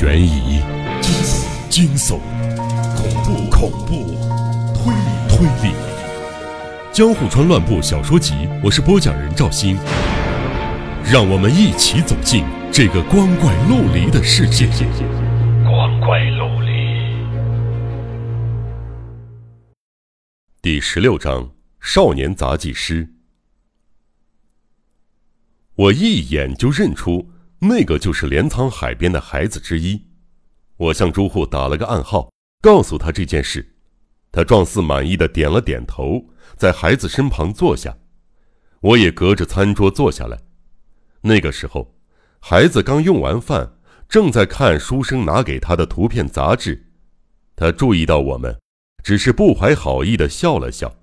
悬疑、惊悚、恐怖、恐怖、推理、推理，《江户川乱步小说集》，我是播讲人赵鑫，让我们一起走进这个光怪陆离的世界。光怪陆离。第十六章：少年杂技师。我一眼就认出。那个就是镰仓海边的孩子之一，我向朱户打了个暗号，告诉他这件事。他状似满意的点了点头，在孩子身旁坐下。我也隔着餐桌坐下来。那个时候，孩子刚用完饭，正在看书生拿给他的图片杂志。他注意到我们，只是不怀好意的笑了笑。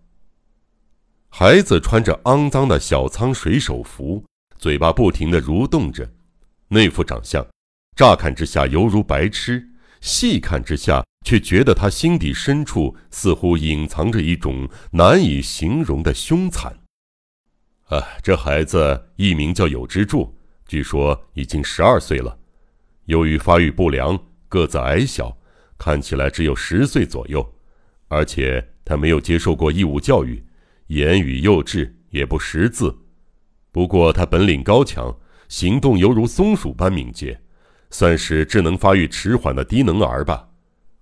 孩子穿着肮脏的小仓水手服，嘴巴不停的蠕动着。那副长相，乍看之下犹如白痴，细看之下却觉得他心底深处似乎隐藏着一种难以形容的凶残。啊，这孩子艺名叫有之助，据说已经十二岁了。由于发育不良，个子矮小，看起来只有十岁左右，而且他没有接受过义务教育，言语幼稚，也不识字。不过他本领高强。行动犹如松鼠般敏捷，算是智能发育迟缓的低能儿吧。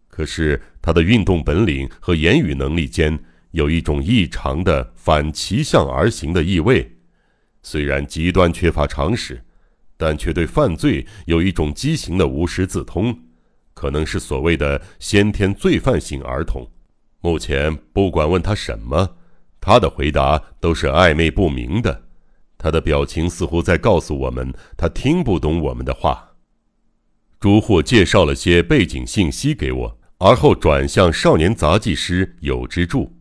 可是他的运动本领和言语能力间有一种异常的反其向而行的意味。虽然极端缺乏常识，但却对犯罪有一种畸形的无师自通，可能是所谓的先天罪犯型儿童。目前不管问他什么，他的回答都是暧昧不明的。他的表情似乎在告诉我们，他听不懂我们的话。朱户介绍了些背景信息给我，而后转向少年杂技师有之助：“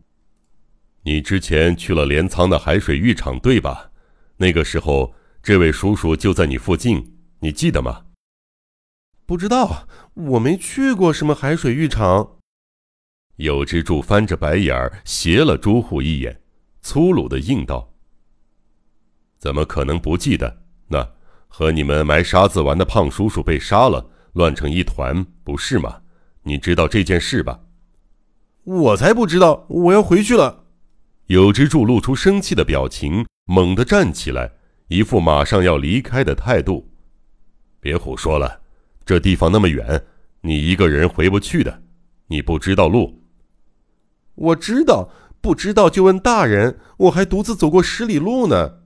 你之前去了镰仓的海水浴场，对吧？那个时候，这位叔叔就在你附近，你记得吗？”“不知道，我没去过什么海水浴场。”有之助翻着白眼儿斜了朱户一眼，粗鲁的应道。怎么可能不记得？那和你们埋沙子玩的胖叔叔被杀了，乱成一团，不是吗？你知道这件事吧？我才不知道！我要回去了。有之助露出生气的表情，猛地站起来，一副马上要离开的态度。别胡说了，这地方那么远，你一个人回不去的。你不知道路。我知道，不知道就问大人。我还独自走过十里路呢。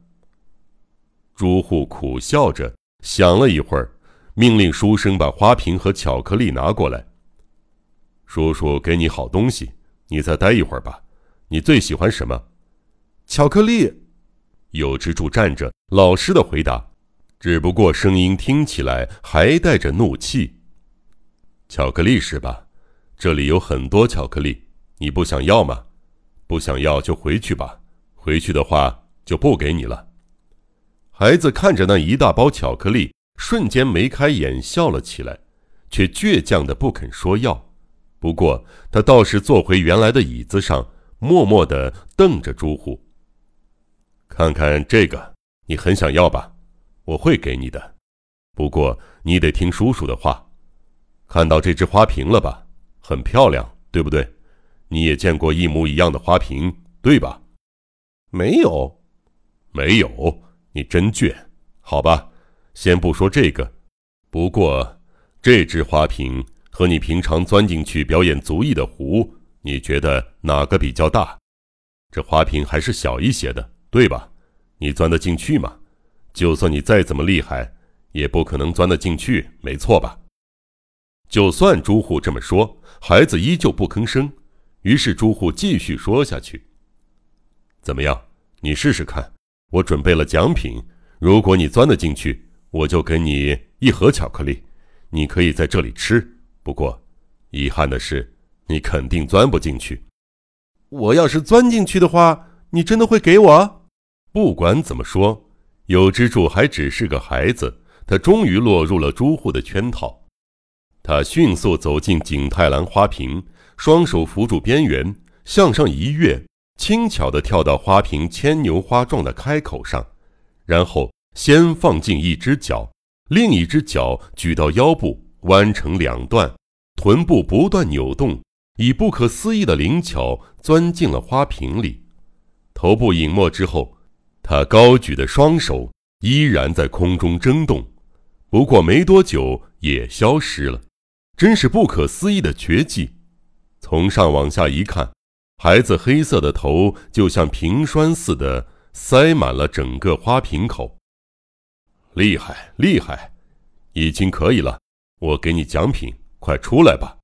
朱户苦笑着，想了一会儿，命令书生把花瓶和巧克力拿过来。叔叔给你好东西，你再待一会儿吧。你最喜欢什么？巧克力。有之柱站着，老实的回答，只不过声音听起来还带着怒气。巧克力是吧？这里有很多巧克力，你不想要吗？不想要就回去吧。回去的话就不给你了。孩子看着那一大包巧克力，瞬间眉开眼笑了起来，却倔强的不肯说要。不过他倒是坐回原来的椅子上，默默的瞪着朱户。看看这个，你很想要吧？我会给你的，不过你得听叔叔的话。看到这只花瓶了吧？很漂亮，对不对？你也见过一模一样的花瓶，对吧？没有，没有。你真倔，好吧，先不说这个。不过，这只花瓶和你平常钻进去表演足艺的壶，你觉得哪个比较大？这花瓶还是小一些的，对吧？你钻得进去吗？就算你再怎么厉害，也不可能钻得进去，没错吧？就算朱户这么说，孩子依旧不吭声。于是朱户继续说下去：“怎么样？你试试看。”我准备了奖品，如果你钻得进去，我就给你一盒巧克力，你可以在这里吃。不过，遗憾的是，你肯定钻不进去。我要是钻进去的话，你真的会给我？不管怎么说，有支柱还只是个孩子，他终于落入了朱户的圈套。他迅速走进景泰蓝花瓶，双手扶住边缘，向上一跃。轻巧地跳到花瓶牵牛花状的开口上，然后先放进一只脚，另一只脚举到腰部，弯成两段，臀部不断扭动，以不可思议的灵巧钻进了花瓶里。头部隐没之后，他高举的双手依然在空中争动，不过没多久也消失了。真是不可思议的绝技！从上往下一看，孩子黑色的头就像瓶栓似的塞满了整个花瓶口。厉害，厉害，已经可以了。我给你奖品，快出来吧！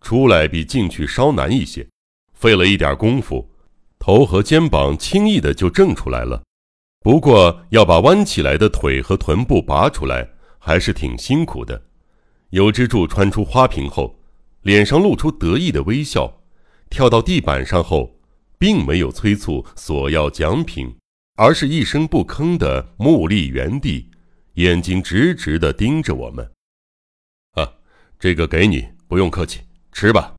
出来比进去稍难一些，费了一点功夫，头和肩膀轻易的就挣出来了。不过要把弯起来的腿和臀部拔出来，还是挺辛苦的。有之助穿出花瓶后，脸上露出得意的微笑，跳到地板上后，并没有催促索要奖品，而是一声不吭的目立原地，眼睛直直的盯着我们。啊，这个给你，不用客气，吃吧。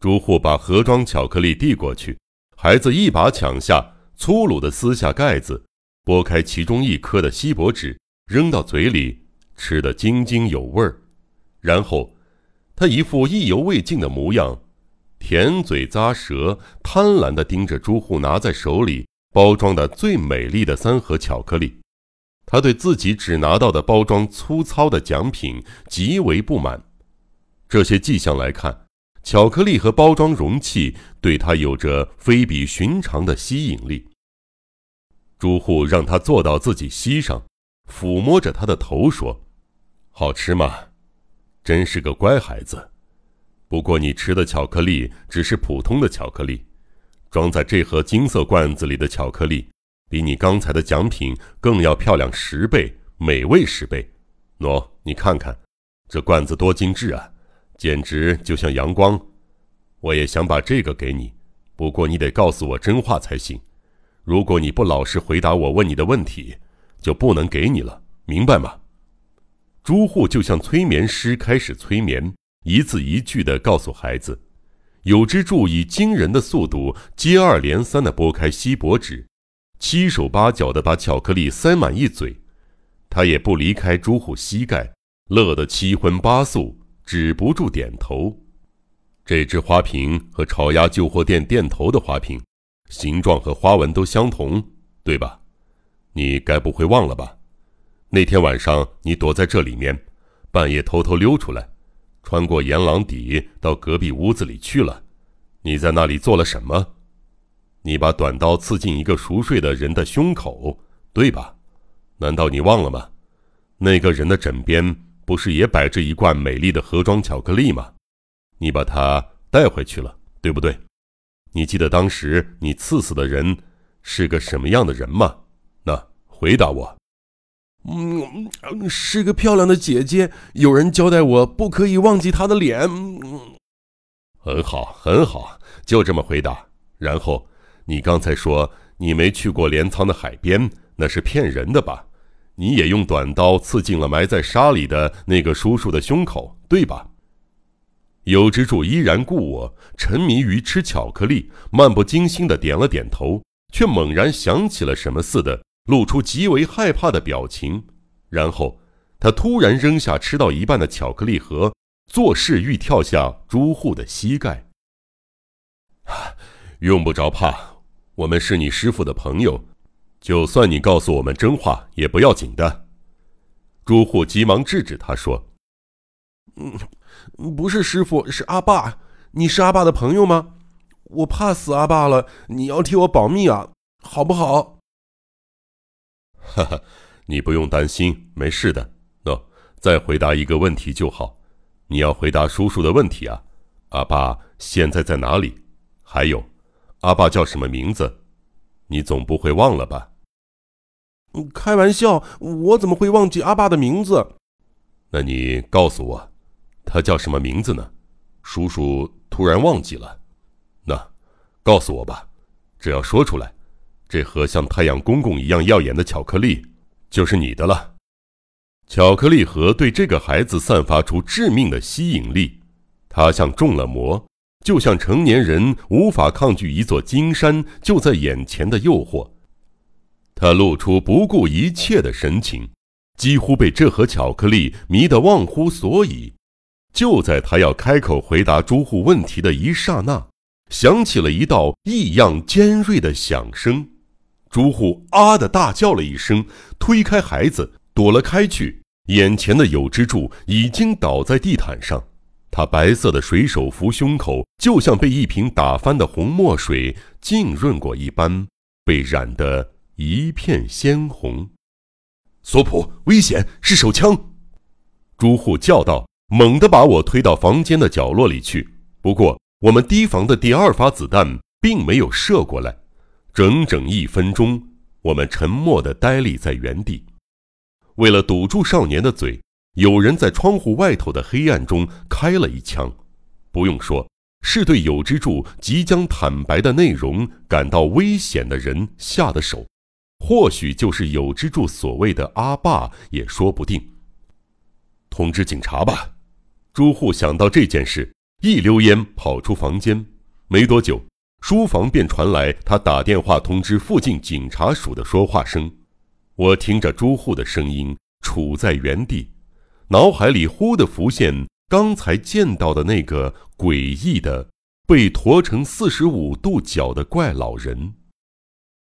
朱户把盒装巧克力递过去，孩子一把抢下，粗鲁的撕下盖子，剥开其中一颗的锡箔纸，扔到嘴里，吃得津津有味儿。然后，他一副意犹未尽的模样，舔嘴咂舌，贪婪地盯着朱户拿在手里包装的最美丽的三盒巧克力。他对自己只拿到的包装粗糙的奖品极为不满。这些迹象来看，巧克力和包装容器对他有着非比寻常的吸引力。朱户让他坐到自己膝上，抚摸着他的头说：“好吃吗？”真是个乖孩子，不过你吃的巧克力只是普通的巧克力，装在这盒金色罐子里的巧克力，比你刚才的奖品更要漂亮十倍，美味十倍。喏，你看看，这罐子多精致啊，简直就像阳光。我也想把这个给你，不过你得告诉我真话才行。如果你不老实回答我问你的问题，就不能给你了，明白吗？朱户就像催眠师开始催眠，一字一句地告诉孩子。有之助以惊人的速度接二连三地拨开锡箔纸，七手八脚地把巧克力塞满一嘴。他也不离开朱户膝盖，乐得七荤八素，止不住点头。这只花瓶和炒鸭旧货店店头的花瓶，形状和花纹都相同，对吧？你该不会忘了吧？那天晚上，你躲在这里面，半夜偷偷溜出来，穿过岩廊底到隔壁屋子里去了。你在那里做了什么？你把短刀刺进一个熟睡的人的胸口，对吧？难道你忘了吗？那个人的枕边不是也摆着一罐美丽的盒装巧克力吗？你把它带回去了，对不对？你记得当时你刺死的人是个什么样的人吗？那回答我。嗯，是个漂亮的姐姐。有人交代我不可以忘记她的脸。很好，很好，就这么回答。然后，你刚才说你没去过镰仓的海边，那是骗人的吧？你也用短刀刺进了埋在沙里的那个叔叔的胸口，对吧？有之助依然故我，沉迷于吃巧克力，漫不经心的点了点头，却猛然想起了什么似的。露出极为害怕的表情，然后他突然扔下吃到一半的巧克力盒，作势欲跳下朱户的膝盖。用不着怕，我们是你师傅的朋友，就算你告诉我们真话也不要紧的。朱户急忙制止他说：“嗯，不是师傅，是阿爸。你是阿爸的朋友吗？我怕死阿爸了，你要替我保密啊，好不好？”哈哈，你不用担心，没事的。喏，再回答一个问题就好。你要回答叔叔的问题啊。阿爸现在在哪里？还有，阿爸叫什么名字？你总不会忘了吧？开玩笑，我怎么会忘记阿爸的名字？那你告诉我，他叫什么名字呢？叔叔突然忘记了。那，告诉我吧，只要说出来。这盒像太阳公公一样耀眼的巧克力，就是你的了。巧克力盒对这个孩子散发出致命的吸引力，它像中了魔，就像成年人无法抗拒一座金山就在眼前的诱惑。他露出不顾一切的神情，几乎被这盒巧克力迷得忘乎所以。就在他要开口回答朱户问题的一刹那，响起了一道异样尖锐的响声。朱户啊的大叫了一声，推开孩子躲了开去。眼前的有之助已经倒在地毯上，他白色的水手服胸口就像被一瓶打翻的红墨水浸润过一般，被染得一片鲜红。索普，危险！是手枪！朱户叫道。猛地把我推到房间的角落里去。不过，我们提防的第二发子弹并没有射过来。整整一分钟，我们沉默地呆立在原地。为了堵住少年的嘴，有人在窗户外头的黑暗中开了一枪。不用说，是对有之助即将坦白的内容感到危险的人下的手。或许就是有之助所谓的阿爸也说不定。通知警察吧。朱户想到这件事，一溜烟跑出房间。没多久，书房便传来他打电话通知附近警察署的说话声。我听着朱户的声音，杵在原地，脑海里忽地浮现刚才见到的那个诡异的、被驮成四十五度角的怪老人。